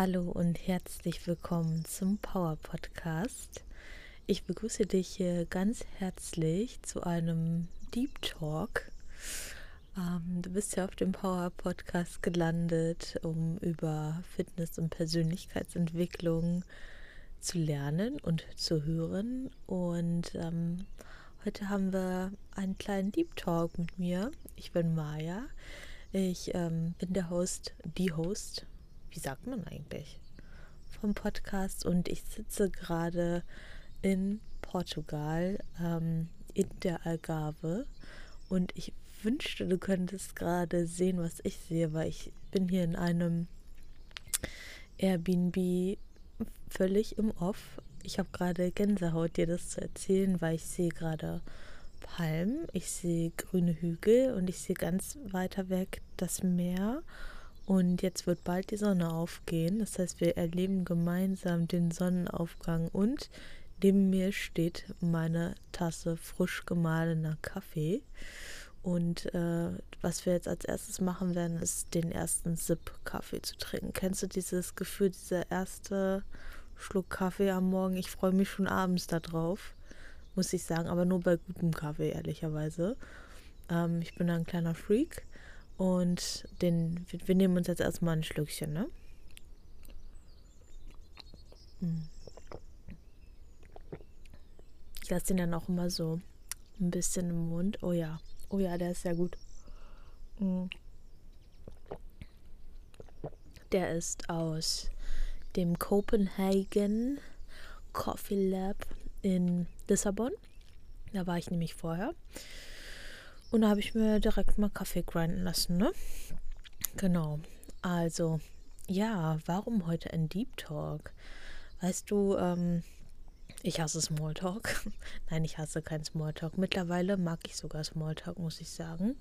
Hallo und herzlich willkommen zum Power Podcast. Ich begrüße dich hier ganz herzlich zu einem Deep Talk. Ähm, du bist ja auf dem Power Podcast gelandet, um über Fitness und Persönlichkeitsentwicklung zu lernen und zu hören. Und ähm, heute haben wir einen kleinen Deep Talk mit mir. Ich bin Maya. Ich ähm, bin der Host, die Host wie sagt man eigentlich, vom Podcast. Und ich sitze gerade in Portugal, ähm, in der Algarve. Und ich wünschte, du könntest gerade sehen, was ich sehe, weil ich bin hier in einem Airbnb völlig im Off. Ich habe gerade Gänsehaut, dir das zu erzählen, weil ich sehe gerade Palmen, ich sehe grüne Hügel und ich sehe ganz weiter weg das Meer und jetzt wird bald die Sonne aufgehen. Das heißt, wir erleben gemeinsam den Sonnenaufgang. Und neben mir steht meine Tasse frisch gemahlener Kaffee. Und äh, was wir jetzt als erstes machen werden, ist den ersten Sip Kaffee zu trinken. Kennst du dieses Gefühl, dieser erste Schluck Kaffee am Morgen? Ich freue mich schon abends darauf, muss ich sagen, aber nur bei gutem Kaffee, ehrlicherweise. Ähm, ich bin ein kleiner Freak. Und den, wir, nehmen uns jetzt erstmal ein Schlückchen, ne? Hm. Ich lasse den dann auch immer so ein bisschen im Mund. Oh ja, oh ja, der ist sehr gut. Hm. Der ist aus dem Copenhagen Coffee Lab in Lissabon. Da war ich nämlich vorher. Und da habe ich mir direkt mal Kaffee grinden lassen, ne? Genau. Also, ja, warum heute ein Deep Talk? Weißt du, ähm, ich hasse Smalltalk. Nein, ich hasse kein Smalltalk. Mittlerweile mag ich sogar Smalltalk, muss ich sagen.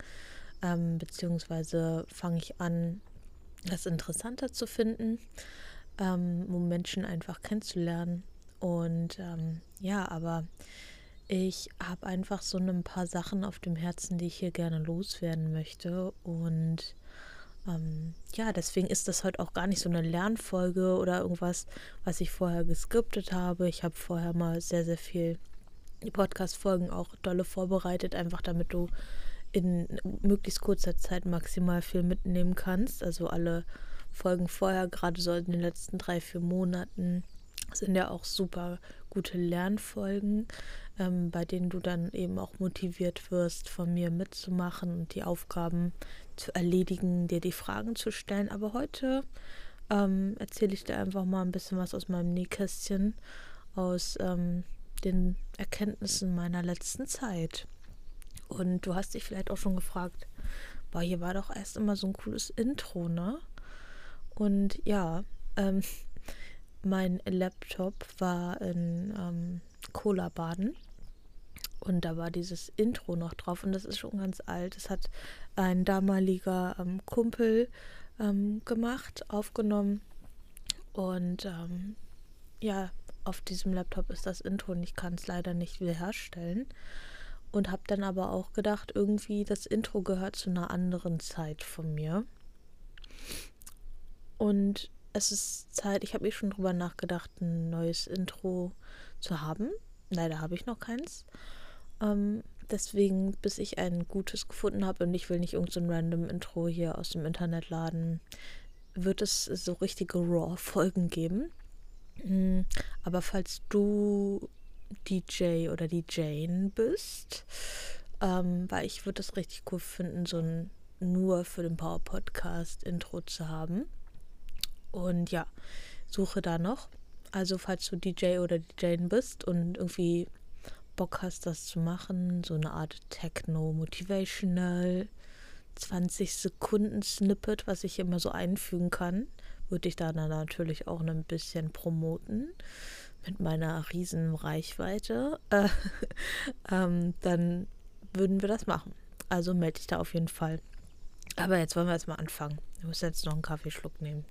Ähm, beziehungsweise fange ich an, das interessanter zu finden, ähm, um Menschen einfach kennenzulernen. Und ähm, ja, aber ich habe einfach so ein paar Sachen auf dem Herzen, die ich hier gerne loswerden möchte. Und ähm, ja, deswegen ist das heute auch gar nicht so eine Lernfolge oder irgendwas, was ich vorher geskriptet habe. Ich habe vorher mal sehr, sehr viel die Podcast-Folgen auch dolle vorbereitet, einfach damit du in möglichst kurzer Zeit maximal viel mitnehmen kannst. Also alle Folgen vorher, gerade so in den letzten drei, vier Monaten, sind ja auch super gute Lernfolgen, ähm, bei denen du dann eben auch motiviert wirst, von mir mitzumachen und die Aufgaben zu erledigen, dir die Fragen zu stellen. Aber heute ähm, erzähle ich dir einfach mal ein bisschen was aus meinem Nähkästchen, aus ähm, den Erkenntnissen meiner letzten Zeit. Und du hast dich vielleicht auch schon gefragt, boah, hier war doch erst immer so ein cooles Intro, ne? Und ja, ähm, mein Laptop war in ähm, Cola baden und da war dieses Intro noch drauf und das ist schon ganz alt. Das hat ein damaliger ähm, Kumpel ähm, gemacht, aufgenommen und ähm, ja, auf diesem Laptop ist das Intro und ich kann es leider nicht wiederherstellen. Und habe dann aber auch gedacht, irgendwie das Intro gehört zu einer anderen Zeit von mir. Und es ist Zeit, ich habe eh schon drüber nachgedacht, ein neues Intro zu haben. Leider habe ich noch keins. Ähm, deswegen, bis ich ein gutes gefunden habe und ich will nicht irgendein so random Intro hier aus dem Internet laden, wird es so richtige Raw-Folgen geben. Mhm. Aber falls du DJ oder DJ bist, ähm, weil ich würde es richtig cool finden, so ein nur für den Power Podcast Intro zu haben. Und ja, suche da noch. Also falls du DJ oder DJ bist und irgendwie Bock hast, das zu machen, so eine Art Techno-Motivational 20 Sekunden Snippet, was ich immer so einfügen kann, würde ich da dann natürlich auch ein bisschen promoten mit meiner riesen Reichweite. Äh, ähm, dann würden wir das machen. Also melde dich da auf jeden Fall. Aber jetzt wollen wir erstmal anfangen. Ich muss jetzt noch einen Kaffeeschluck nehmen.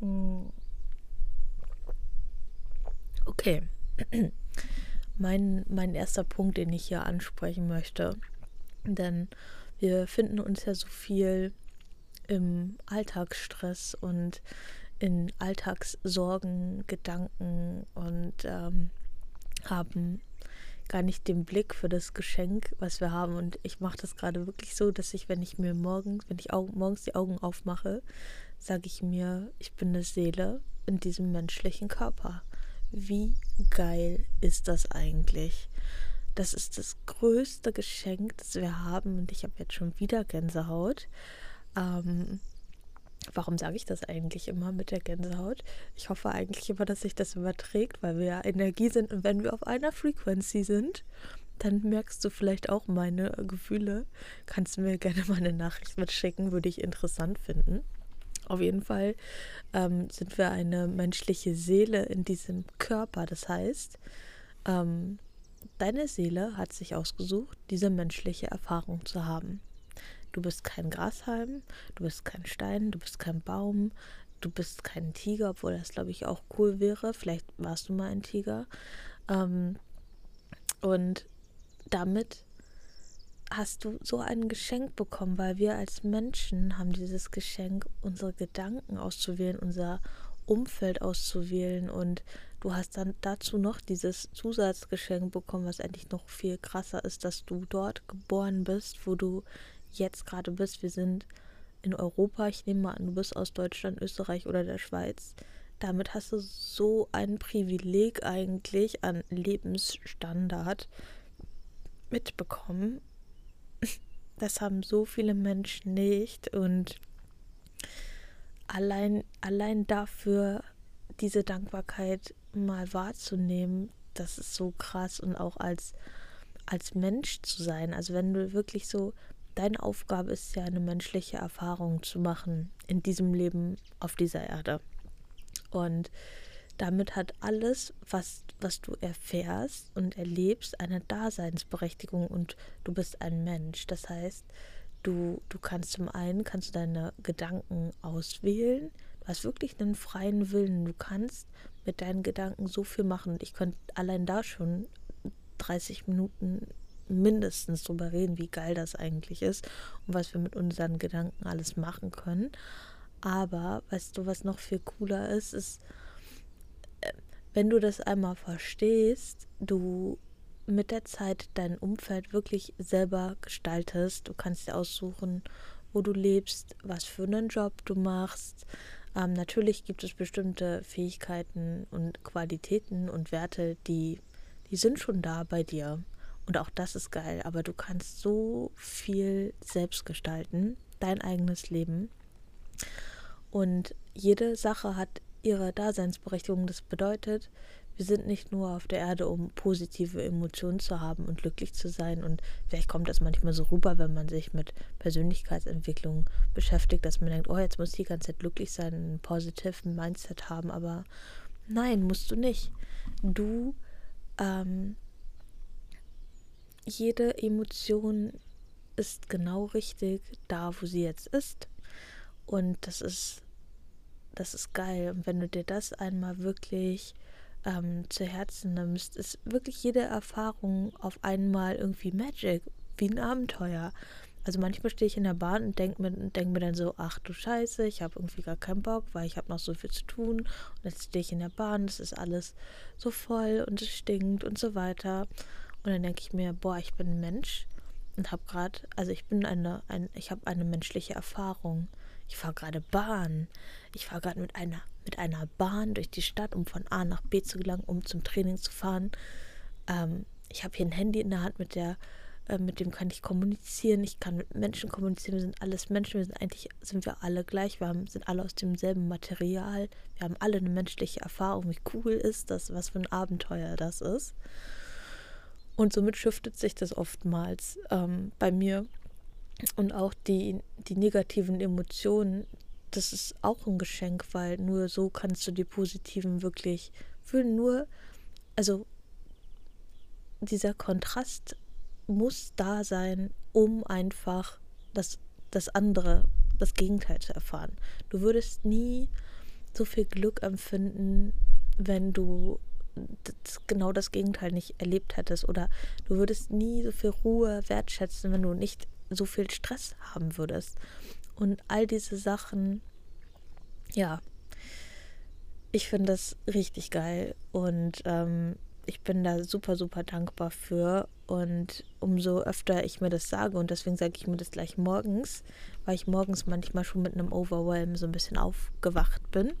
Mm. Okay. Mein, mein erster Punkt, den ich hier ansprechen möchte, denn wir finden uns ja so viel im Alltagsstress und in Alltagssorgen, Gedanken und ähm, haben gar nicht den Blick für das Geschenk, was wir haben. Und ich mache das gerade wirklich so, dass ich, wenn ich mir morgens, wenn ich morgens die Augen aufmache, sage ich mir, ich bin eine Seele in diesem menschlichen Körper. Wie geil ist das eigentlich? Das ist das größte Geschenk, das wir haben. Und ich habe jetzt schon wieder Gänsehaut. Ähm, warum sage ich das eigentlich immer mit der Gänsehaut? Ich hoffe eigentlich immer, dass sich das überträgt, weil wir ja Energie sind. Und wenn wir auf einer Frequency sind, dann merkst du vielleicht auch meine Gefühle. Kannst du mir gerne mal eine Nachricht mitschicken, würde ich interessant finden. Auf jeden Fall ähm, sind wir eine menschliche Seele in diesem Körper. Das heißt, ähm, Deine Seele hat sich ausgesucht, diese menschliche Erfahrung zu haben. Du bist kein Grashalm, du bist kein Stein, du bist kein Baum, du bist kein Tiger, obwohl das, glaube ich, auch cool wäre. Vielleicht warst du mal ein Tiger. Ähm, und damit hast du so ein Geschenk bekommen, weil wir als Menschen haben dieses Geschenk, unsere Gedanken auszuwählen, unser Umfeld auszuwählen und du hast dann dazu noch dieses Zusatzgeschenk bekommen, was eigentlich noch viel krasser ist, dass du dort geboren bist, wo du jetzt gerade bist. Wir sind in Europa, ich nehme mal an, du bist aus Deutschland, Österreich oder der Schweiz. Damit hast du so ein Privileg eigentlich an Lebensstandard mitbekommen. Das haben so viele Menschen nicht und allein, allein dafür diese Dankbarkeit mal wahrzunehmen, das ist so krass und auch als, als Mensch zu sein. Also wenn du wirklich so, deine Aufgabe ist ja eine menschliche Erfahrung zu machen in diesem Leben auf dieser Erde. Und damit hat alles, was, was du erfährst und erlebst, eine Daseinsberechtigung und du bist ein Mensch. Das heißt, du, du kannst zum einen kannst deine Gedanken auswählen, Du hast wirklich einen freien Willen. Du kannst mit deinen Gedanken so viel machen. Ich könnte allein da schon 30 Minuten mindestens drüber reden, wie geil das eigentlich ist und was wir mit unseren Gedanken alles machen können. Aber weißt du, was noch viel cooler ist, ist, wenn du das einmal verstehst, du mit der Zeit dein Umfeld wirklich selber gestaltest. Du kannst dir aussuchen, wo du lebst, was für einen Job du machst, ähm, natürlich gibt es bestimmte Fähigkeiten und Qualitäten und Werte, die, die sind schon da bei dir. Und auch das ist geil, aber du kannst so viel selbst gestalten, dein eigenes Leben. Und jede Sache hat ihre Daseinsberechtigung. Das bedeutet, wir sind nicht nur auf der Erde, um positive Emotionen zu haben und glücklich zu sein. Und vielleicht kommt das manchmal so rüber, wenn man sich mit Persönlichkeitsentwicklung beschäftigt, dass man denkt, oh, jetzt muss ich die ganze Zeit glücklich sein, einen positiven Mindset haben. Aber nein, musst du nicht. Du, ähm, jede Emotion ist genau richtig da, wo sie jetzt ist. Und das ist, das ist geil. Und wenn du dir das einmal wirklich ähm, zu Herzen nimmst, ist wirklich jede Erfahrung auf einmal irgendwie Magic, wie ein Abenteuer. Also manchmal stehe ich in der Bahn und denke mir, denk mir dann so, ach du Scheiße, ich habe irgendwie gar keinen Bock, weil ich habe noch so viel zu tun. Und jetzt stehe ich in der Bahn, es ist alles so voll und es stinkt und so weiter. Und dann denke ich mir, boah, ich bin ein Mensch und habe gerade, also ich bin eine, ein, ich habe eine menschliche Erfahrung. Ich fahre gerade Bahn. Ich fahre gerade mit einer mit einer Bahn durch die Stadt, um von A nach B zu gelangen, um zum Training zu fahren. Ähm, ich habe hier ein Handy in der Hand, mit der äh, mit dem kann ich kommunizieren, ich kann mit Menschen kommunizieren, wir sind alles Menschen, wir sind eigentlich, sind wir alle gleich, wir haben, sind alle aus demselben Material, wir haben alle eine menschliche Erfahrung, wie cool ist das, was für ein Abenteuer das ist. Und somit schiftet sich das oftmals ähm, bei mir. Und auch die, die negativen Emotionen, das ist auch ein Geschenk, weil nur so kannst du die positiven wirklich fühlen. Nur, also dieser Kontrast muss da sein, um einfach das, das andere, das Gegenteil zu erfahren. Du würdest nie so viel Glück empfinden, wenn du das, genau das Gegenteil nicht erlebt hättest. Oder du würdest nie so viel Ruhe wertschätzen, wenn du nicht so viel Stress haben würdest. Und all diese Sachen, ja, ich finde das richtig geil und ähm, ich bin da super, super dankbar für. Und umso öfter ich mir das sage, und deswegen sage ich mir das gleich morgens, weil ich morgens manchmal schon mit einem Overwhelm so ein bisschen aufgewacht bin,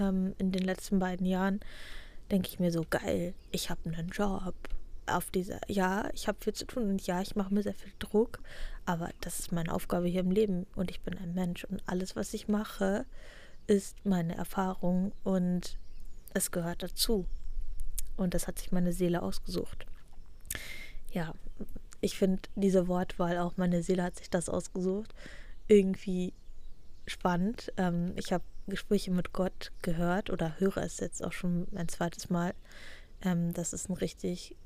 ähm, in den letzten beiden Jahren, denke ich mir so, geil, ich habe einen Job. Auf dieser, ja, ich habe viel zu tun und ja, ich mache mir sehr viel Druck, aber das ist meine Aufgabe hier im Leben und ich bin ein Mensch und alles, was ich mache, ist meine Erfahrung und es gehört dazu. Und das hat sich meine Seele ausgesucht. Ja, ich finde diese Wortwahl auch, meine Seele hat sich das ausgesucht, irgendwie spannend. Ähm, ich habe Gespräche mit Gott gehört oder höre es jetzt auch schon ein zweites Mal. Ähm, das ist ein richtig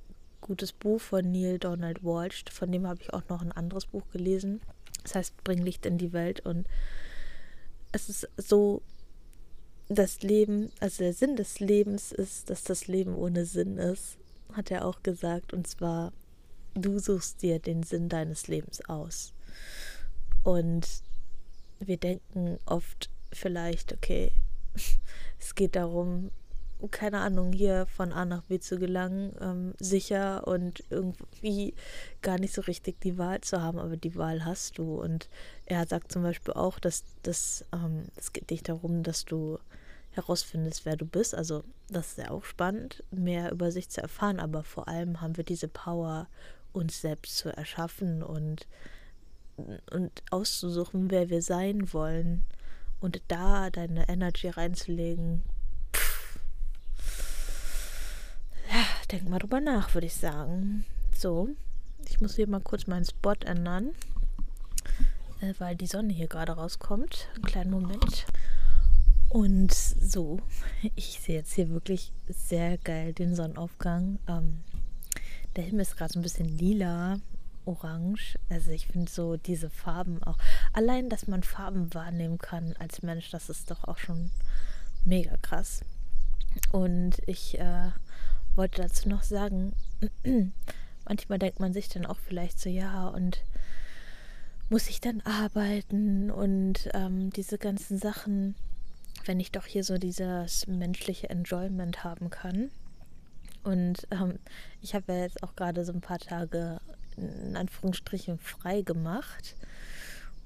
gutes Buch von Neil Donald Walsh. Von dem habe ich auch noch ein anderes Buch gelesen. Das heißt, Bring Licht in die Welt. Und es ist so das Leben, also der Sinn des Lebens ist, dass das Leben ohne Sinn ist, hat er auch gesagt. Und zwar, du suchst dir den Sinn deines Lebens aus. Und wir denken oft vielleicht, okay, es geht darum, keine Ahnung, hier von A nach B zu gelangen, ähm, sicher und irgendwie gar nicht so richtig die Wahl zu haben, aber die Wahl hast du. Und er sagt zum Beispiel auch, dass das, ähm, es geht nicht darum, dass du herausfindest, wer du bist. Also das ist ja auch spannend, mehr über sich zu erfahren, aber vor allem haben wir diese Power, uns selbst zu erschaffen und, und auszusuchen, wer wir sein wollen und da deine Energy reinzulegen. Ja, denk mal drüber nach, würde ich sagen. So, ich muss hier mal kurz meinen Spot ändern, äh, weil die Sonne hier gerade rauskommt. Einen kleinen Moment. Und so, ich sehe jetzt hier wirklich sehr geil den Sonnenaufgang. Ähm, der Himmel ist gerade so ein bisschen lila, orange. Also ich finde so diese Farben auch. Allein, dass man Farben wahrnehmen kann als Mensch, das ist doch auch schon mega krass. Und ich äh, wollte dazu noch sagen, manchmal denkt man sich dann auch vielleicht so, ja, und muss ich dann arbeiten und ähm, diese ganzen Sachen wenn ich doch hier so dieses menschliche Enjoyment haben kann. Und ähm, ich habe ja jetzt auch gerade so ein paar Tage in Anführungsstrichen frei gemacht.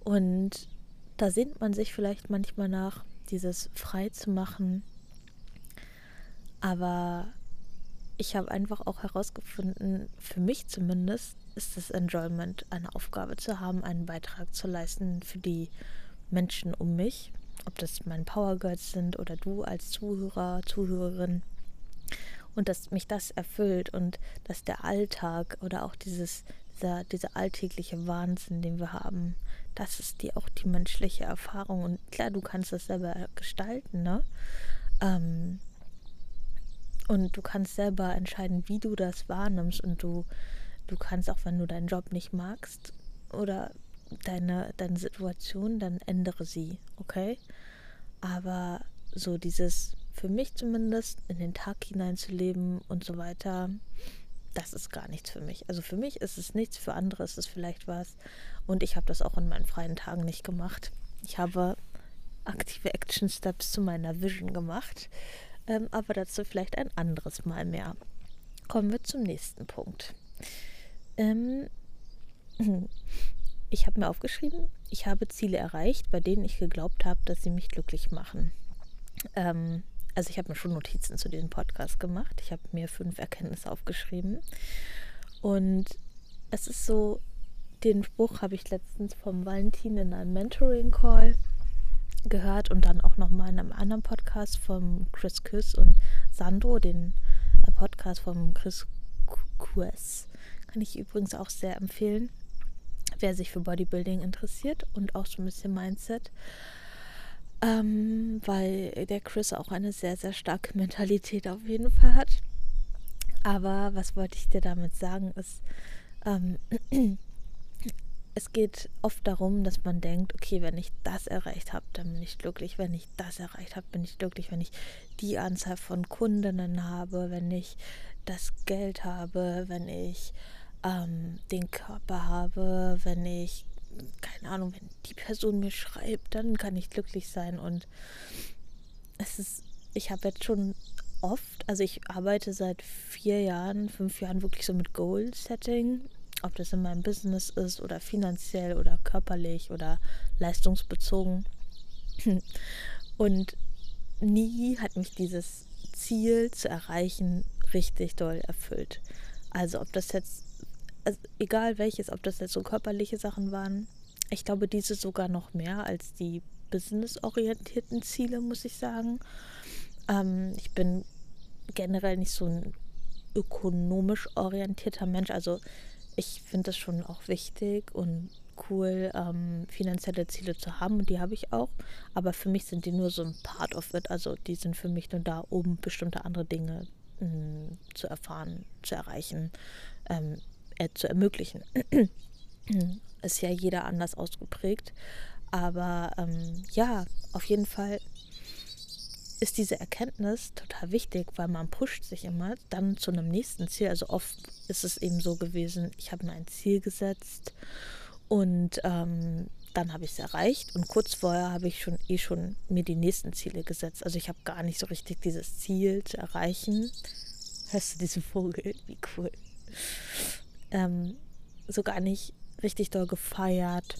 Und da sehnt man sich vielleicht manchmal nach, dieses frei zu machen. Aber ich habe einfach auch herausgefunden, für mich zumindest ist das Enjoyment, eine Aufgabe zu haben, einen Beitrag zu leisten für die Menschen um mich ob das mein Power Girls sind oder du als Zuhörer, Zuhörerin. Und dass mich das erfüllt und dass der Alltag oder auch dieses, dieser, dieser alltägliche Wahnsinn, den wir haben, das ist die auch die menschliche Erfahrung. Und klar, du kannst das selber gestalten, ne? Ähm, und du kannst selber entscheiden, wie du das wahrnimmst. Und du, du kannst auch, wenn du deinen Job nicht magst oder deine, deine Situation, dann ändere sie, okay? Aber so dieses, für mich zumindest, in den Tag hineinzuleben und so weiter, das ist gar nichts für mich. Also für mich ist es nichts, für andere ist es vielleicht was. Und ich habe das auch in meinen freien Tagen nicht gemacht. Ich habe aktive Action Steps zu meiner Vision gemacht. Ähm, aber dazu vielleicht ein anderes Mal mehr. Kommen wir zum nächsten Punkt. Ähm, Ich habe mir aufgeschrieben, ich habe Ziele erreicht, bei denen ich geglaubt habe, dass sie mich glücklich machen. Ähm, also ich habe mir schon Notizen zu diesem Podcast gemacht. Ich habe mir fünf Erkenntnisse aufgeschrieben. Und es ist so, den Spruch habe ich letztens vom Valentin in einem Mentoring-Call gehört und dann auch nochmal in einem anderen Podcast vom Chris Küss und Sandro, den äh, Podcast vom Chris Kues. Kann ich übrigens auch sehr empfehlen wer sich für Bodybuilding interessiert und auch so ein bisschen Mindset. Ähm, weil der Chris auch eine sehr, sehr starke Mentalität auf jeden Fall hat. Aber was wollte ich dir damit sagen, ist, ähm, es geht oft darum, dass man denkt, okay, wenn ich das erreicht habe, dann bin ich glücklich. Wenn ich das erreicht habe, bin ich glücklich. Wenn ich die Anzahl von Kundinnen habe, wenn ich das Geld habe, wenn ich ähm, den Körper habe, wenn ich, keine Ahnung, wenn die Person mir schreibt, dann kann ich glücklich sein. Und es ist ich habe jetzt schon oft, also ich arbeite seit vier Jahren, fünf Jahren wirklich so mit Goal-Setting, ob das in meinem Business ist oder finanziell oder körperlich oder leistungsbezogen. Und nie hat mich dieses Ziel zu erreichen richtig doll erfüllt. Also ob das jetzt, also egal welches, ob das jetzt so körperliche Sachen waren, ich glaube diese sogar noch mehr als die businessorientierten Ziele, muss ich sagen. Ähm, ich bin generell nicht so ein ökonomisch orientierter Mensch. Also ich finde es schon auch wichtig und cool, ähm, finanzielle Ziele zu haben und die habe ich auch. Aber für mich sind die nur so ein Part of it. Also die sind für mich nur da, um bestimmte andere Dinge mh, mm, zu erfahren, zu erreichen, ähm, äh, zu ermöglichen. Ist ja jeder anders ausgeprägt. Aber ähm, ja, auf jeden Fall ist diese Erkenntnis total wichtig, weil man pusht sich immer dann zu einem nächsten Ziel. Also oft ist es eben so gewesen, ich habe mir ein Ziel gesetzt und ähm, dann habe ich es erreicht und kurz vorher habe ich schon eh schon mir die nächsten Ziele gesetzt. Also ich habe gar nicht so richtig dieses Ziel zu erreichen. Hörst du diesen Vogel? Wie cool. Ähm, so gar nicht richtig doll gefeiert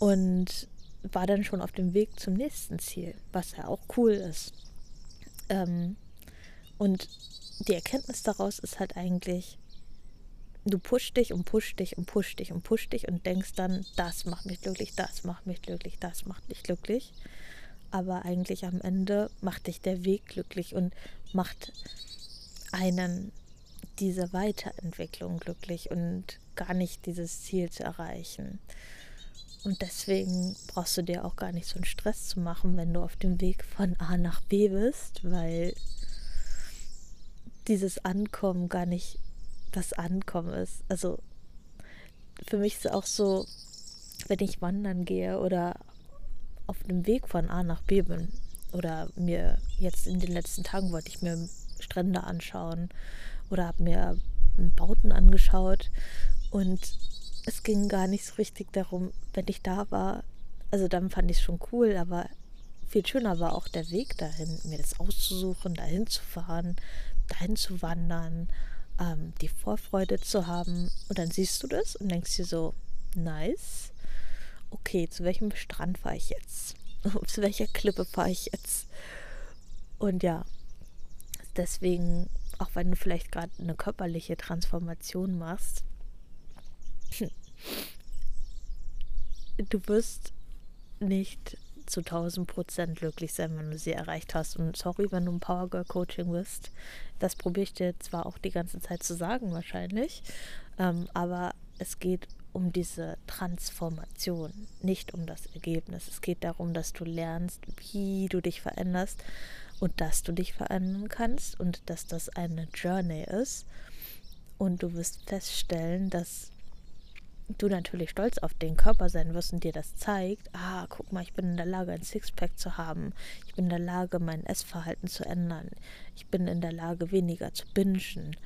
und war dann schon auf dem Weg zum nächsten Ziel, was ja auch cool ist. Ähm, und die Erkenntnis daraus ist halt eigentlich, du pusht dich und pusht dich und pusht dich und pusht dich und denkst dann, das macht mich glücklich, das macht mich glücklich, das macht dich glücklich. Aber eigentlich am Ende macht dich der Weg glücklich und macht einen diese Weiterentwicklung glücklich und gar nicht dieses Ziel zu erreichen. Und deswegen brauchst du dir auch gar nicht so einen Stress zu machen, wenn du auf dem Weg von A nach B bist, weil dieses Ankommen gar nicht das Ankommen ist. Also für mich ist es auch so, wenn ich wandern gehe oder auf dem Weg von A nach B bin oder mir jetzt in den letzten Tagen wollte ich mir Strände anschauen oder habe mir Bauten angeschaut und es ging gar nicht so richtig darum, wenn ich da war. Also dann fand ich es schon cool, aber viel schöner war auch der Weg dahin, mir das auszusuchen, dahin zu fahren, dahin zu wandern, ähm, die Vorfreude zu haben. Und dann siehst du das und denkst dir so, nice. Okay, zu welchem Strand fahre ich jetzt? zu welcher Klippe fahre ich jetzt? Und ja, deswegen, auch wenn du vielleicht gerade eine körperliche Transformation machst, du wirst nicht zu 1000 Prozent glücklich sein, wenn du sie erreicht hast. Und sorry, wenn du ein Power Girl Coaching bist. Das probiere ich dir zwar auch die ganze Zeit zu sagen, wahrscheinlich. Ähm, aber es geht um diese Transformation, nicht um das Ergebnis. Es geht darum, dass du lernst, wie du dich veränderst und dass du dich verändern kannst und dass das eine Journey ist. Und du wirst feststellen, dass du natürlich stolz auf den Körper sein wirst und dir das zeigt, ah, guck mal, ich bin in der Lage, ein Sixpack zu haben, ich bin in der Lage, mein Essverhalten zu ändern, ich bin in der Lage, weniger zu bingen.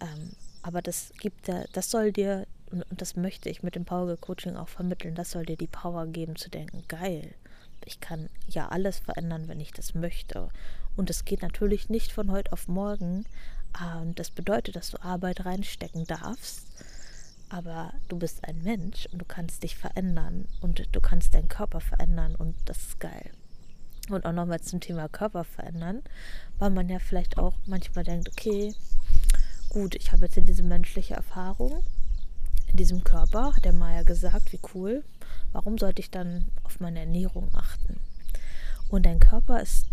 Ähm, aber das gibt ja, das soll dir, und das möchte ich mit dem Power Coaching auch vermitteln, das soll dir die Power geben zu denken, geil, ich kann ja alles verändern, wenn ich das möchte. Und es geht natürlich nicht von heute auf morgen. Und das bedeutet, dass du Arbeit reinstecken darfst aber du bist ein Mensch und du kannst dich verändern und du kannst deinen Körper verändern und das ist geil. Und auch nochmal zum Thema Körper verändern, weil man ja vielleicht auch manchmal denkt, okay, gut, ich habe jetzt hier diese menschliche Erfahrung in diesem Körper, hat der Maya gesagt, wie cool, warum sollte ich dann auf meine Ernährung achten? Und dein Körper ist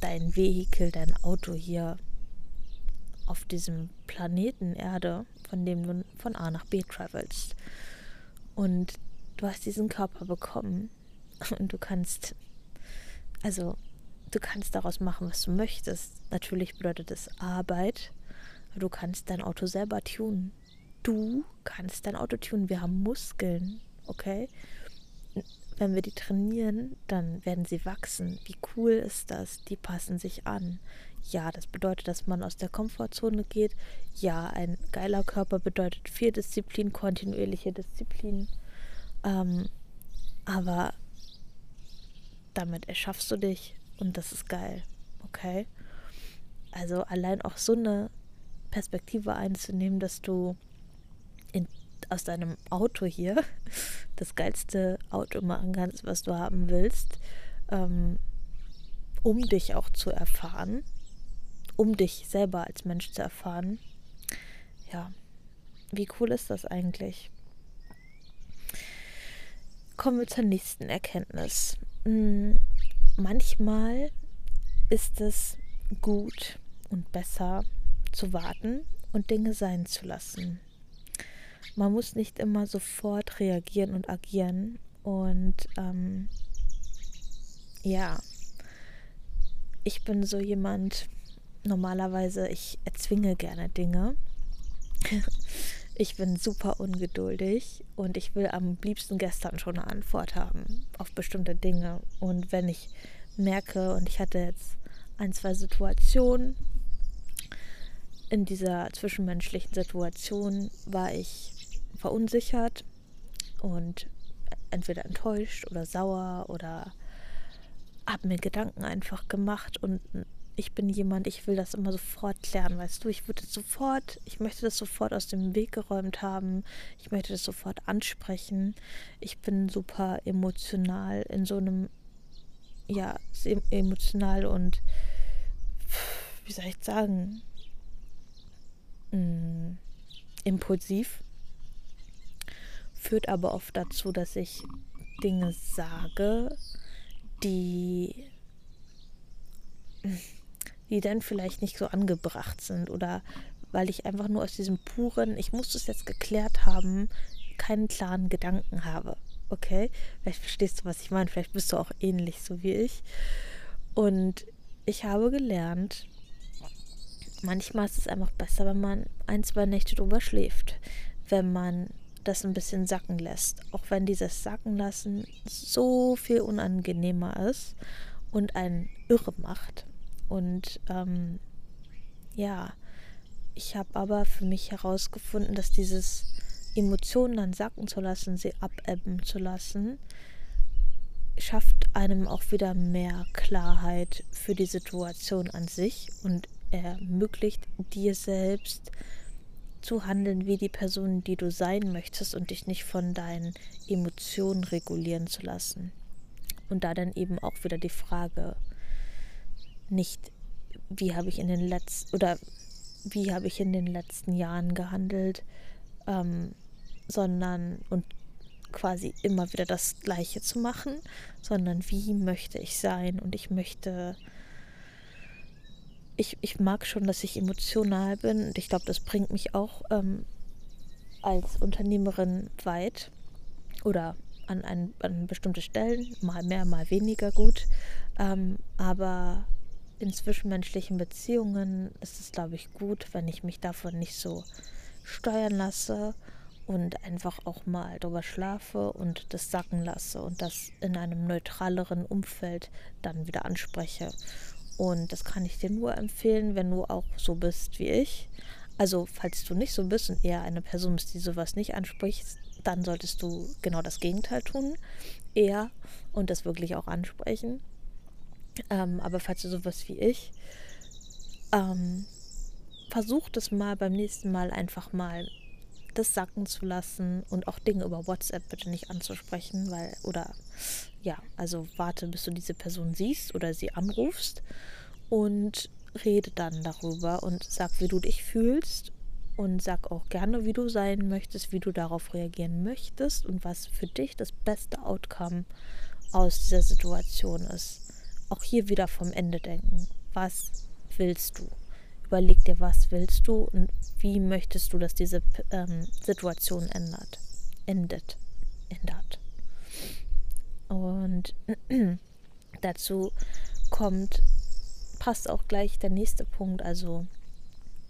dein Vehikel, dein Auto hier auf diesem Planeten Erde, von dem du von A nach B travelst. Und du hast diesen Körper bekommen und du kannst, also du kannst daraus machen, was du möchtest. Natürlich bedeutet es Arbeit, du kannst dein Auto selber tunen. Du kannst dein Auto tunen. Wir haben Muskeln, okay? Wenn wir die trainieren, dann werden sie wachsen. Wie cool ist das? Die passen sich an. Ja, das bedeutet, dass man aus der Komfortzone geht. Ja, ein geiler Körper bedeutet viel Disziplin, kontinuierliche Disziplin. Ähm, aber damit erschaffst du dich und das ist geil. Okay? Also allein auch so eine Perspektive einzunehmen, dass du in, aus deinem Auto hier das geilste Auto machen kannst, was du haben willst, ähm, um dich auch zu erfahren, um dich selber als Mensch zu erfahren. Ja, wie cool ist das eigentlich? Kommen wir zur nächsten Erkenntnis. Hm, manchmal ist es gut und besser zu warten und Dinge sein zu lassen. Man muss nicht immer sofort reagieren und agieren. Und ähm, ja, ich bin so jemand, normalerweise, ich erzwinge gerne Dinge. ich bin super ungeduldig und ich will am liebsten gestern schon eine Antwort haben auf bestimmte Dinge. Und wenn ich merke, und ich hatte jetzt ein, zwei Situationen, in dieser zwischenmenschlichen Situation war ich verunsichert und entweder enttäuscht oder sauer oder habe mir Gedanken einfach gemacht und ich bin jemand, ich will das immer sofort klären, weißt du, ich würde sofort, ich möchte das sofort aus dem Weg geräumt haben, ich möchte das sofort ansprechen. Ich bin super emotional in so einem, ja, emotional und, wie soll ich sagen, mh, mm, impulsiv, führt aber oft dazu, dass ich Dinge sage, die, die dann vielleicht nicht so angebracht sind oder weil ich einfach nur aus diesem puren, ich muss das jetzt geklärt haben, keinen klaren Gedanken habe. Okay? Vielleicht verstehst du, was ich meine. Vielleicht bist du auch ähnlich so wie ich. Und ich habe gelernt, manchmal ist es einfach besser, wenn man ein, zwei Nächte drüber schläft, wenn man das ein bisschen sacken lässt. Auch wenn dieses Sacken lassen so viel unangenehmer ist und einen irre macht. Und ähm, ja, ich habe aber für mich herausgefunden, dass dieses Emotionen dann sacken zu lassen, sie abebben zu lassen, schafft einem auch wieder mehr Klarheit für die Situation an sich und ermöglicht dir selbst zu handeln wie die Person, die du sein möchtest und dich nicht von deinen Emotionen regulieren zu lassen. Und da dann eben auch wieder die Frage, nicht wie habe ich in den letzten oder wie habe ich in den letzten Jahren gehandelt, ähm, sondern und quasi immer wieder das Gleiche zu machen, sondern wie möchte ich sein und ich möchte ich, ich mag schon, dass ich emotional bin und ich glaube, das bringt mich auch ähm, als Unternehmerin weit oder an, ein, an bestimmte Stellen, mal mehr, mal weniger gut. Ähm, aber in zwischenmenschlichen Beziehungen ist es, glaube ich, gut, wenn ich mich davon nicht so steuern lasse und einfach auch mal drüber schlafe und das sacken lasse und das in einem neutraleren Umfeld dann wieder anspreche. Und das kann ich dir nur empfehlen, wenn du auch so bist wie ich. Also, falls du nicht so bist und eher eine Person bist, die sowas nicht anspricht, dann solltest du genau das Gegenteil tun. Eher und das wirklich auch ansprechen. Ähm, aber falls du sowas wie ich, ähm, versuch das mal beim nächsten Mal einfach mal das sacken zu lassen und auch Dinge über WhatsApp bitte nicht anzusprechen, weil, oder ja, also warte, bis du diese Person siehst oder sie anrufst und rede dann darüber und sag, wie du dich fühlst und sag auch gerne, wie du sein möchtest, wie du darauf reagieren möchtest und was für dich das beste Outcome aus dieser Situation ist. Auch hier wieder vom Ende denken. Was willst du? Überleg dir, was willst du und wie möchtest du, dass diese ähm, Situation ändert, endet, ändert. Und dazu kommt, passt auch gleich der nächste Punkt. Also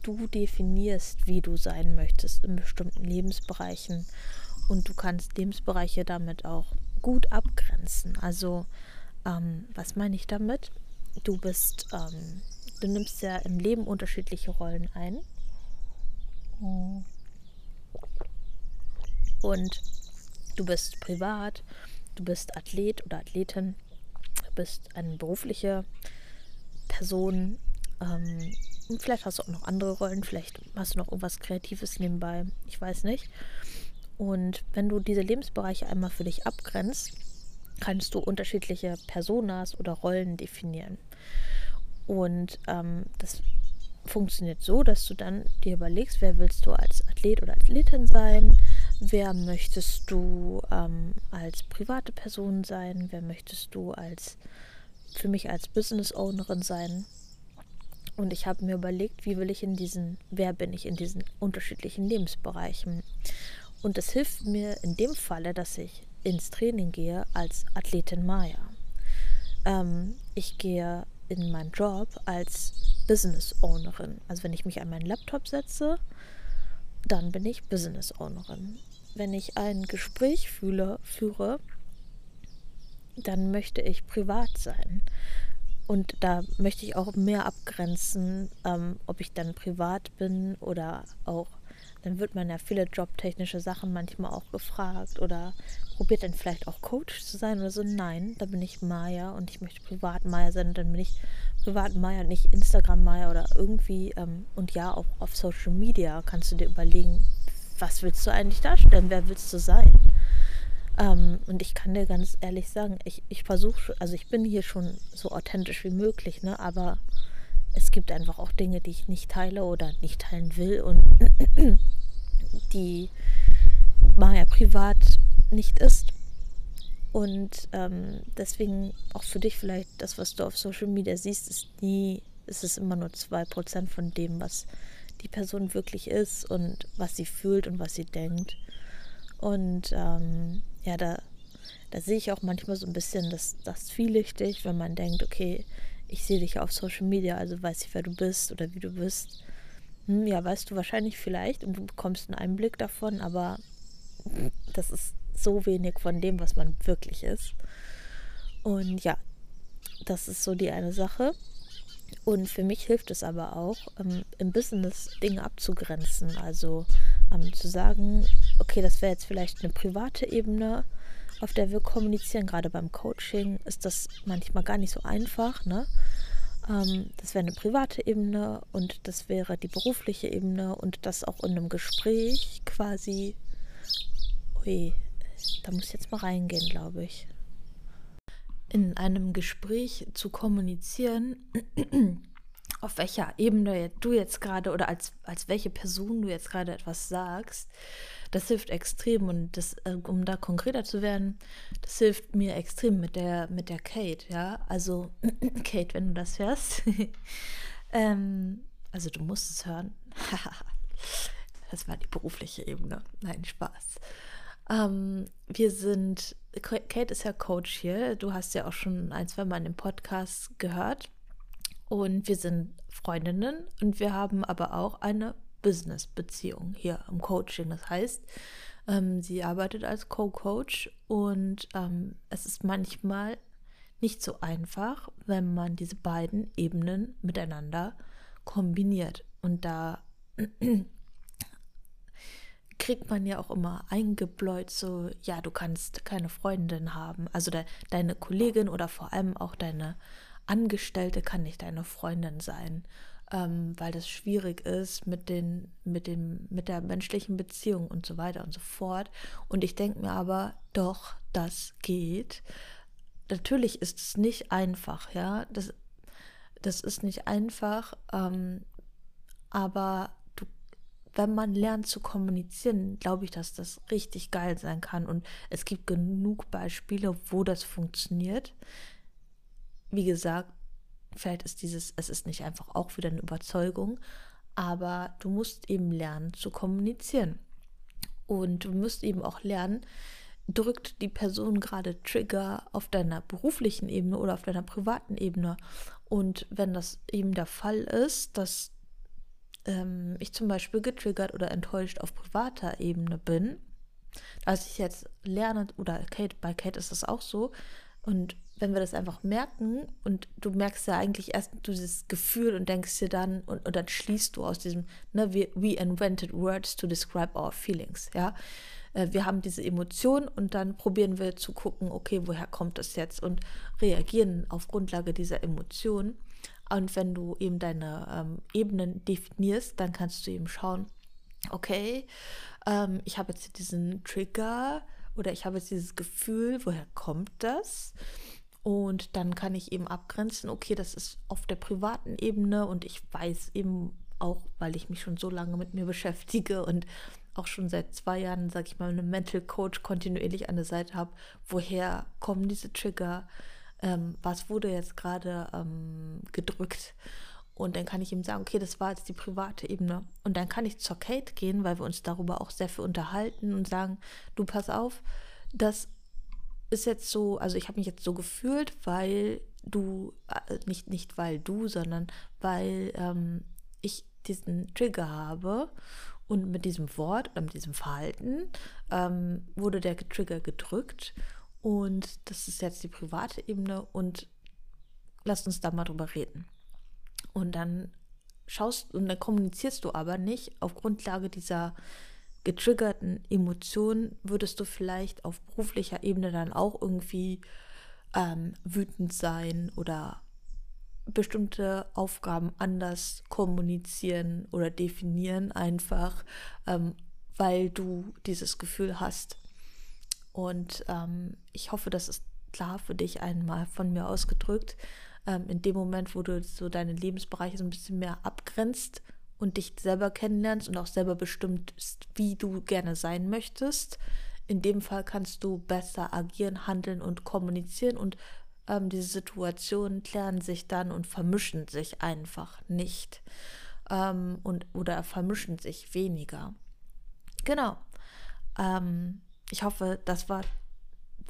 du definierst, wie du sein möchtest in bestimmten Lebensbereichen. Und du kannst Lebensbereiche damit auch gut abgrenzen. Also, ähm, was meine ich damit? Du bist, ähm, du nimmst ja im Leben unterschiedliche Rollen ein. Und du bist privat, du bist Athlet oder Athletin, du bist eine berufliche Person. Ähm, vielleicht hast du auch noch andere Rollen, vielleicht hast du noch irgendwas Kreatives nebenbei, ich weiß nicht. Und wenn du diese Lebensbereiche einmal für dich abgrenzt, kannst du unterschiedliche Personas oder Rollen definieren. Und ähm, das funktioniert so, dass du dann dir überlegst, wer willst du als Athlet oder Athletin sein, wer möchtest du ähm, als private Person sein, wer möchtest du als für mich als Business Ownerin sein. Und ich habe mir überlegt, wie will ich in diesen, wer bin ich in diesen unterschiedlichen Lebensbereichen. Und es hilft mir in dem Falle, dass ich ins Training gehe als Athletin Maya. Ähm, ich gehe in meinen Job als Business Ownerin. Also wenn ich mich an meinen Laptop setze, dann bin ich Business Ownerin. Wenn ich ein Gespräch fühle, führe, dann möchte ich privat sein. Und da möchte ich auch mehr abgrenzen, ähm, ob ich dann privat bin oder auch dann wird man ja viele jobtechnische Sachen manchmal auch gefragt oder probiert dann vielleicht auch Coach zu sein oder so. Nein, da bin ich Maya und ich möchte privat Maya sein und dann bin ich privat Maya, nicht Instagram Maya oder irgendwie. Ähm, und ja, auch auf Social Media kannst du dir überlegen, was willst du eigentlich darstellen, wer willst du sein? Ähm, und ich kann dir ganz ehrlich sagen, ich, ich versuche, also ich bin hier schon so authentisch wie möglich, ne? aber es gibt einfach auch Dinge, die ich nicht teile oder nicht teilen will und die Maya privat nicht ist. Und ähm, deswegen auch für dich vielleicht das, was du auf Social Media siehst, ist nie, ist es immer nur 2% von dem, was die Person wirklich ist und was sie fühlt und was sie denkt. Und ähm, ja, da, da sehe ich auch manchmal so ein bisschen das, das Zwielichtig, wenn man denkt, okay, ich sehe dich auf Social Media, also weiß ich, wer du bist oder wie du bist. Hm, ja, weißt du wahrscheinlich vielleicht und du bekommst einen Einblick davon, aber das ist so wenig von dem, was man wirklich ist. Und ja, das ist so die eine Sache. Und für mich hilft es aber auch, ähm, im Business Dinge abzugrenzen. Also ähm, zu sagen, okay, das wäre jetzt vielleicht eine private Ebene auf der wir kommunizieren. Gerade beim Coaching ist das manchmal gar nicht so einfach. Ne? Ähm, das wäre eine private Ebene und das wäre die berufliche Ebene und das auch in einem Gespräch quasi. Ui, da muss ich jetzt mal reingehen, glaube ich. In einem Gespräch zu kommunizieren, auf welcher Ebene du jetzt gerade oder als, als welche Person du jetzt gerade etwas sagst, das hilft extrem und das, äh, um da konkreter zu werden, das hilft mir extrem mit der, mit der Kate, ja. Also, Kate, wenn du das hörst, ähm, also du musst es hören. das war die berufliche Ebene. Nein, Spaß. Ähm, wir sind, Kate ist ja Coach hier. Du hast ja auch schon ein, zwei Mal in dem Podcast gehört. Und wir sind Freundinnen und wir haben aber auch eine Business-Beziehung hier im Coaching. Das heißt, ähm, sie arbeitet als Co-Coach und ähm, es ist manchmal nicht so einfach, wenn man diese beiden Ebenen miteinander kombiniert. Und da kriegt man ja auch immer eingebläut, so, ja, du kannst keine Freundin haben. Also de deine Kollegin oder vor allem auch deine Angestellte kann nicht deine Freundin sein ähm, weil das schwierig ist mit, den, mit, den, mit der menschlichen Beziehung und so weiter und so fort. Und ich denke mir aber, doch, das geht. Natürlich ist es nicht einfach, ja. Das, das ist nicht einfach, ähm, aber du, wenn man lernt zu kommunizieren, glaube ich, dass das richtig geil sein kann. Und es gibt genug Beispiele, wo das funktioniert. Wie gesagt, vielleicht ist dieses, es ist nicht einfach auch wieder eine Überzeugung, aber du musst eben lernen zu kommunizieren. Und du musst eben auch lernen, drückt die Person gerade Trigger auf deiner beruflichen Ebene oder auf deiner privaten Ebene. Und wenn das eben der Fall ist, dass ähm, ich zum Beispiel getriggert oder enttäuscht auf privater Ebene bin, als ich jetzt lerne, oder Kate, bei Kate ist das auch so, und wenn wir das einfach merken und du merkst ja eigentlich erst dieses Gefühl und denkst dir dann und, und dann schließt du aus diesem, ne, we, we invented words to describe our feelings, ja. Äh, wir haben diese Emotion und dann probieren wir zu gucken, okay, woher kommt das jetzt und reagieren auf Grundlage dieser Emotion. Und wenn du eben deine ähm, Ebenen definierst, dann kannst du eben schauen, okay, ähm, ich habe jetzt diesen Trigger oder ich habe jetzt dieses Gefühl, woher kommt das? Und dann kann ich eben abgrenzen, okay, das ist auf der privaten Ebene und ich weiß eben auch, weil ich mich schon so lange mit mir beschäftige und auch schon seit zwei Jahren, sage ich mal, einen Mental Coach kontinuierlich an der Seite habe, woher kommen diese Trigger, ähm, was wurde jetzt gerade ähm, gedrückt. Und dann kann ich ihm sagen, okay, das war jetzt die private Ebene. Und dann kann ich zur Kate gehen, weil wir uns darüber auch sehr viel unterhalten und sagen, du pass auf, das ist jetzt so, also ich habe mich jetzt so gefühlt, weil du, äh, nicht, nicht weil du, sondern weil ähm, ich diesen Trigger habe und mit diesem Wort oder mit diesem Verhalten ähm, wurde der Trigger gedrückt. Und das ist jetzt die private Ebene. Und lasst uns da mal drüber reden. Und dann schaust und dann kommunizierst du aber nicht auf Grundlage dieser getriggerten Emotionen, würdest du vielleicht auf beruflicher Ebene dann auch irgendwie ähm, wütend sein oder bestimmte Aufgaben anders kommunizieren oder definieren, einfach ähm, weil du dieses Gefühl hast. Und ähm, ich hoffe, das ist klar für dich einmal von mir ausgedrückt. Ähm, in dem Moment, wo du so deine Lebensbereiche so ein bisschen mehr abgrenzt und dich selber kennenlernst und auch selber bestimmst, wie du gerne sein möchtest, in dem Fall kannst du besser agieren, handeln und kommunizieren und ähm, diese Situationen klären sich dann und vermischen sich einfach nicht. Ähm, und, oder vermischen sich weniger. Genau. Ähm, ich hoffe, das war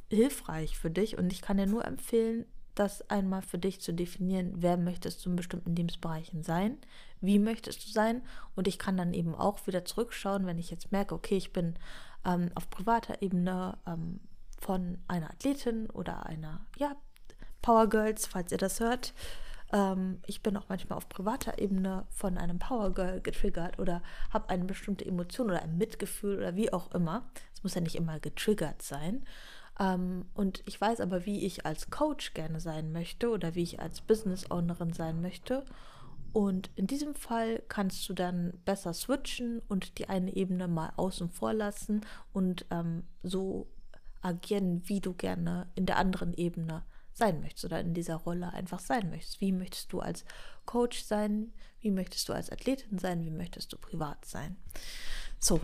hilfreich für dich und ich kann dir nur empfehlen, das einmal für dich zu definieren, wer möchtest du in bestimmten Lebensbereichen sein, wie möchtest du sein und ich kann dann eben auch wieder zurückschauen, wenn ich jetzt merke, okay, ich bin ähm, auf privater Ebene ähm, von einer Athletin oder einer, ja, Power Girls, falls ihr das hört. Ähm, ich bin auch manchmal auf privater Ebene von einem Power Girl getriggert oder habe eine bestimmte Emotion oder ein Mitgefühl oder wie auch immer. Es muss ja nicht immer getriggert sein. Ähm, und ich weiß aber, wie ich als Coach gerne sein möchte oder wie ich als Business Ownerin sein möchte. Und in diesem Fall kannst du dann besser switchen und die eine Ebene mal außen vor lassen und ähm, so agieren, wie du gerne in der anderen Ebene sein möchtest oder in dieser Rolle einfach sein möchtest. Wie möchtest du als Coach sein? Wie möchtest du als Athletin sein? Wie möchtest du privat sein? So,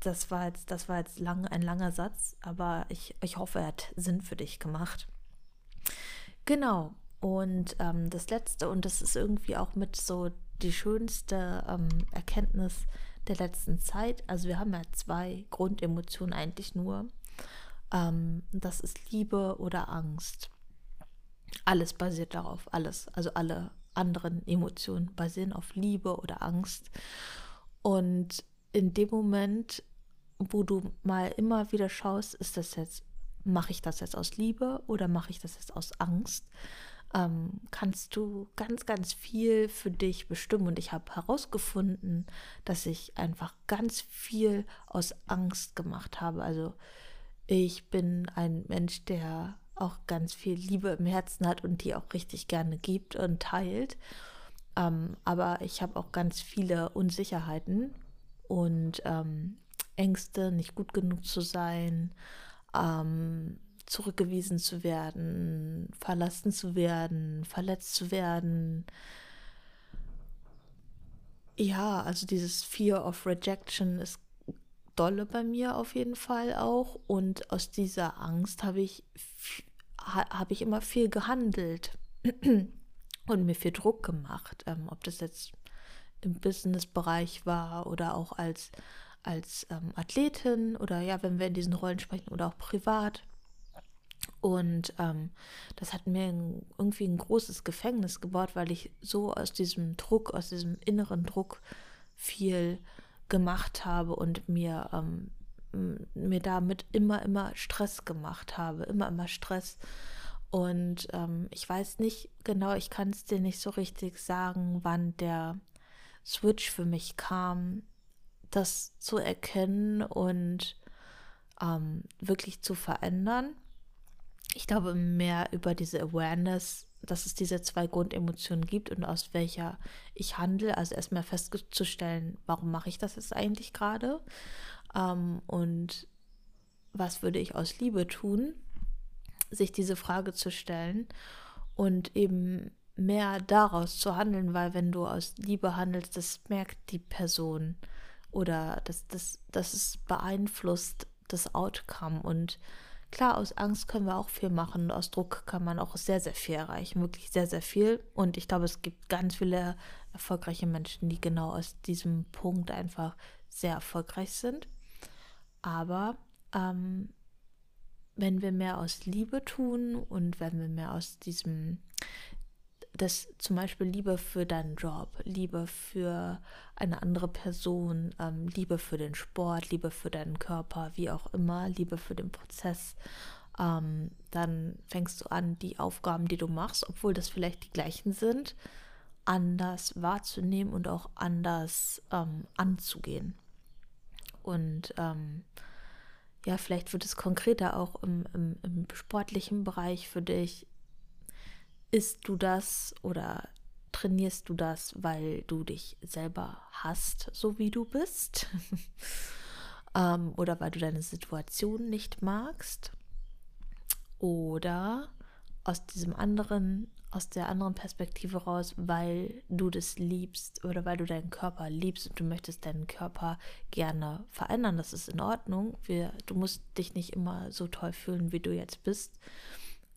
das war jetzt, das war jetzt lang, ein langer Satz, aber ich, ich hoffe, er hat Sinn für dich gemacht. Genau. Und ähm, das letzte, und das ist irgendwie auch mit so die schönste ähm, Erkenntnis der letzten Zeit. Also wir haben ja zwei Grundemotionen eigentlich nur. Ähm, das ist Liebe oder Angst. Alles basiert darauf, alles. Also alle anderen Emotionen basieren auf Liebe oder Angst. Und in dem Moment, wo du mal immer wieder schaust, ist das jetzt, mache ich das jetzt aus Liebe oder mache ich das jetzt aus Angst, ähm, kannst du ganz, ganz viel für dich bestimmen. Und ich habe herausgefunden, dass ich einfach ganz viel aus Angst gemacht habe. Also ich bin ein Mensch, der auch ganz viel Liebe im Herzen hat und die auch richtig gerne gibt und teilt. Ähm, aber ich habe auch ganz viele Unsicherheiten und ähm, Ängste, nicht gut genug zu sein, ähm, zurückgewiesen zu werden, verlassen zu werden, verletzt zu werden. Ja, also dieses Fear of Rejection ist dolle bei mir auf jeden Fall auch. Und aus dieser Angst habe ich, habe ich immer viel gehandelt und mir viel Druck gemacht. Ähm, ob das jetzt im Business-Bereich war oder auch als, als ähm, Athletin oder ja, wenn wir in diesen Rollen sprechen oder auch privat. Und ähm, das hat mir irgendwie ein großes Gefängnis gebaut, weil ich so aus diesem Druck, aus diesem inneren Druck viel gemacht habe und mir, ähm, mir damit immer, immer Stress gemacht habe, immer, immer Stress. Und ähm, ich weiß nicht genau, ich kann es dir nicht so richtig sagen, wann der Switch für mich kam, das zu erkennen und ähm, wirklich zu verändern. Ich glaube, mehr über diese Awareness dass es diese zwei Grundemotionen gibt und aus welcher ich handle. Also erstmal festzustellen, warum mache ich das jetzt eigentlich gerade ähm, und was würde ich aus Liebe tun, sich diese Frage zu stellen und eben mehr daraus zu handeln, weil wenn du aus Liebe handelst, das merkt die Person oder das, das, das ist beeinflusst das Outcome und Klar, aus Angst können wir auch viel machen. Aus Druck kann man auch sehr, sehr viel erreichen. Wirklich sehr, sehr viel. Und ich glaube, es gibt ganz viele erfolgreiche Menschen, die genau aus diesem Punkt einfach sehr erfolgreich sind. Aber ähm, wenn wir mehr aus Liebe tun und wenn wir mehr aus diesem das zum Beispiel Liebe für deinen Job, Liebe für eine andere Person, ähm, Liebe für den Sport, Liebe für deinen Körper, wie auch immer, Liebe für den Prozess, ähm, dann fängst du an, die Aufgaben, die du machst, obwohl das vielleicht die gleichen sind, anders wahrzunehmen und auch anders ähm, anzugehen. Und ähm, ja, vielleicht wird es konkreter auch im, im, im sportlichen Bereich für dich, Isst du das oder trainierst du das, weil du dich selber hast, so wie du bist? ähm, oder weil du deine Situation nicht magst? Oder aus diesem anderen, aus der anderen Perspektive raus, weil du das liebst oder weil du deinen Körper liebst und du möchtest deinen Körper gerne verändern. Das ist in Ordnung. Wir, du musst dich nicht immer so toll fühlen, wie du jetzt bist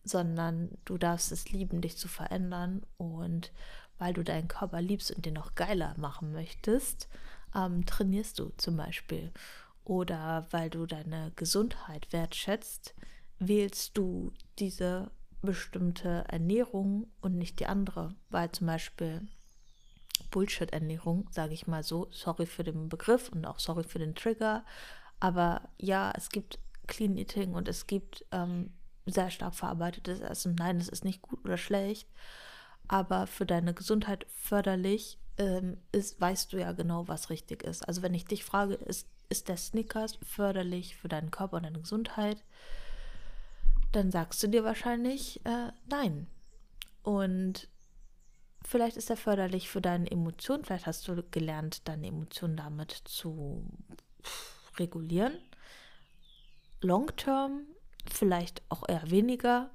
sondern du darfst es lieben, dich zu verändern. Und weil du deinen Körper liebst und den noch geiler machen möchtest, ähm, trainierst du zum Beispiel. Oder weil du deine Gesundheit wertschätzt, wählst du diese bestimmte Ernährung und nicht die andere, weil zum Beispiel Bullshit-Ernährung, sage ich mal so, sorry für den Begriff und auch sorry für den Trigger, aber ja, es gibt Clean Eating und es gibt ähm, sehr stark verarbeitetes Essen. Nein, es ist nicht gut oder schlecht, aber für deine Gesundheit förderlich ähm, ist, weißt du ja genau, was richtig ist. Also wenn ich dich frage, ist, ist der Snickers förderlich für deinen Körper und deine Gesundheit, dann sagst du dir wahrscheinlich äh, nein. Und vielleicht ist er förderlich für deine Emotionen, vielleicht hast du gelernt, deine Emotionen damit zu regulieren. Long term vielleicht auch eher weniger.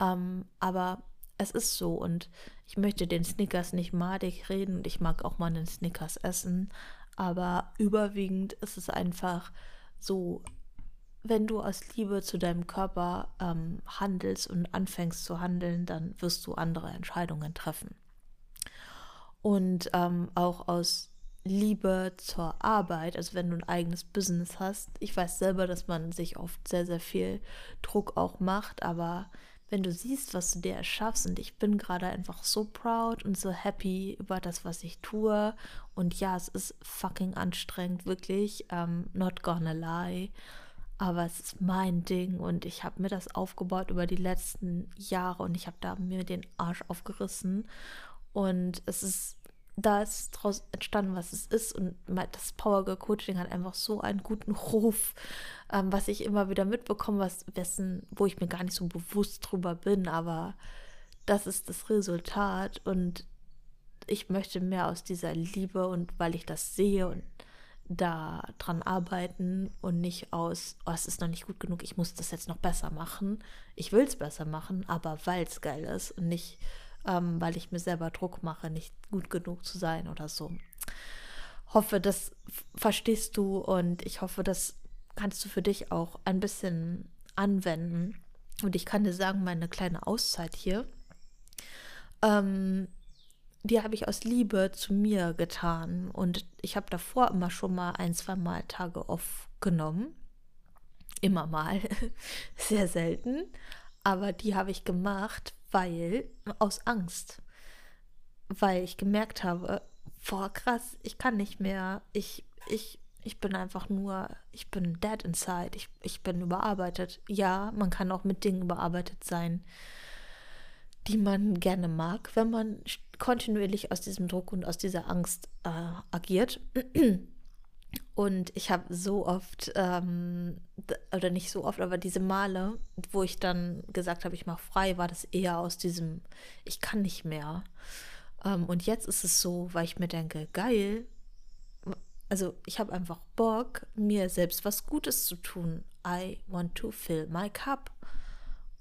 Ähm, aber es ist so und ich möchte den Snickers nicht madig reden und ich mag auch mal einen Snickers essen. Aber überwiegend ist es einfach so, wenn du aus Liebe zu deinem Körper ähm, handelst und anfängst zu handeln, dann wirst du andere Entscheidungen treffen. Und ähm, auch aus Liebe zur Arbeit, also wenn du ein eigenes Business hast. Ich weiß selber, dass man sich oft sehr, sehr viel Druck auch macht, aber wenn du siehst, was du dir erschaffst, und ich bin gerade einfach so proud und so happy über das, was ich tue. Und ja, es ist fucking anstrengend, wirklich. Um, ähm, not gonna lie. Aber es ist mein Ding und ich habe mir das aufgebaut über die letzten Jahre und ich habe da mir den Arsch aufgerissen. Und es ist da ist daraus entstanden, was es ist. Und das Power Girl Coaching hat einfach so einen guten Ruf, ähm, was ich immer wieder mitbekomme, was wessen, wo ich mir gar nicht so bewusst drüber bin, aber das ist das Resultat. Und ich möchte mehr aus dieser Liebe und weil ich das sehe und da dran arbeiten und nicht aus, oh, es ist noch nicht gut genug, ich muss das jetzt noch besser machen. Ich will es besser machen, aber weil es geil ist und nicht ähm, weil ich mir selber Druck mache, nicht gut genug zu sein oder so. Hoffe, das verstehst du und ich hoffe, das kannst du für dich auch ein bisschen anwenden. Und ich kann dir sagen, meine kleine Auszeit hier, ähm, die habe ich aus Liebe zu mir getan. Und ich habe davor immer schon mal ein, zwei Mal Tage off genommen. Immer mal. Sehr selten. Aber die habe ich gemacht, weil aus Angst, weil ich gemerkt habe, boah, krass, ich kann nicht mehr, ich, ich, ich bin einfach nur, ich bin dead inside, ich, ich bin überarbeitet. Ja, man kann auch mit Dingen überarbeitet sein, die man gerne mag, wenn man kontinuierlich aus diesem Druck und aus dieser Angst äh, agiert. Und ich habe so oft, ähm, oder nicht so oft, aber diese Male, wo ich dann gesagt habe, ich mache frei, war das eher aus diesem, ich kann nicht mehr. Ähm, und jetzt ist es so, weil ich mir denke, geil, also ich habe einfach Bock, mir selbst was Gutes zu tun. I want to fill my cup.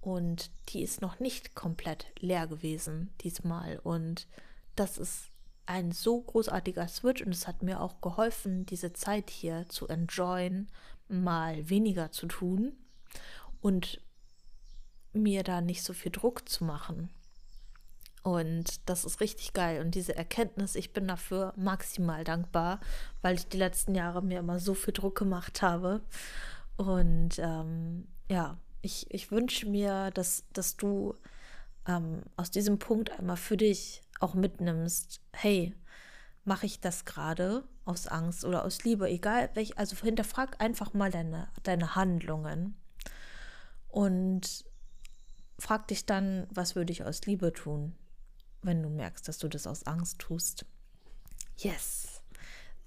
Und die ist noch nicht komplett leer gewesen diesmal. Und das ist ein so großartiger Switch und es hat mir auch geholfen, diese Zeit hier zu enjoyen, mal weniger zu tun und mir da nicht so viel Druck zu machen. Und das ist richtig geil. Und diese Erkenntnis, ich bin dafür maximal dankbar, weil ich die letzten Jahre mir immer so viel Druck gemacht habe. Und ähm, ja, ich, ich wünsche mir, dass, dass du ähm, aus diesem Punkt einmal für dich auch mitnimmst, hey, mache ich das gerade aus Angst oder aus Liebe, egal welch, also hinterfrag einfach mal deine, deine Handlungen und frag dich dann, was würde ich aus Liebe tun, wenn du merkst, dass du das aus Angst tust. Yes,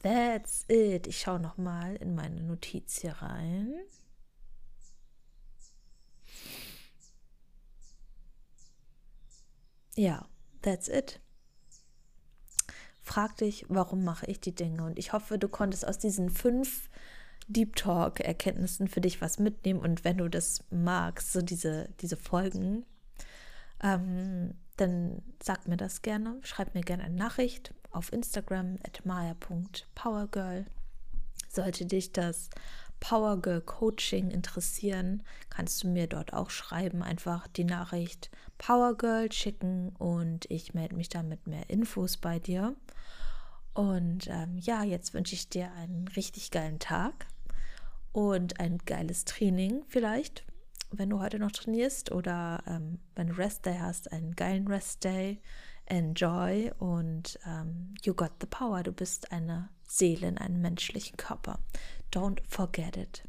that's it. Ich schaue noch mal in meine Notiz hier rein. Ja, That's it. Frag dich, warum mache ich die Dinge? Und ich hoffe, du konntest aus diesen fünf Deep Talk-Erkenntnissen für dich was mitnehmen. Und wenn du das magst, so diese, diese Folgen, ähm, dann sag mir das gerne. Schreib mir gerne eine Nachricht auf Instagram at maya.powergirl. Sollte dich das Power Girl Coaching interessieren, kannst du mir dort auch schreiben. Einfach die Nachricht Power Girl schicken und ich melde mich dann mit mehr Infos bei dir. Und ähm, ja, jetzt wünsche ich dir einen richtig geilen Tag und ein geiles Training vielleicht, wenn du heute noch trainierst oder ähm, wenn du Rest Day hast, einen geilen Rest Day. Enjoy und ähm, you got the power. Du bist eine Seele in einem menschlichen Körper. Don't forget it.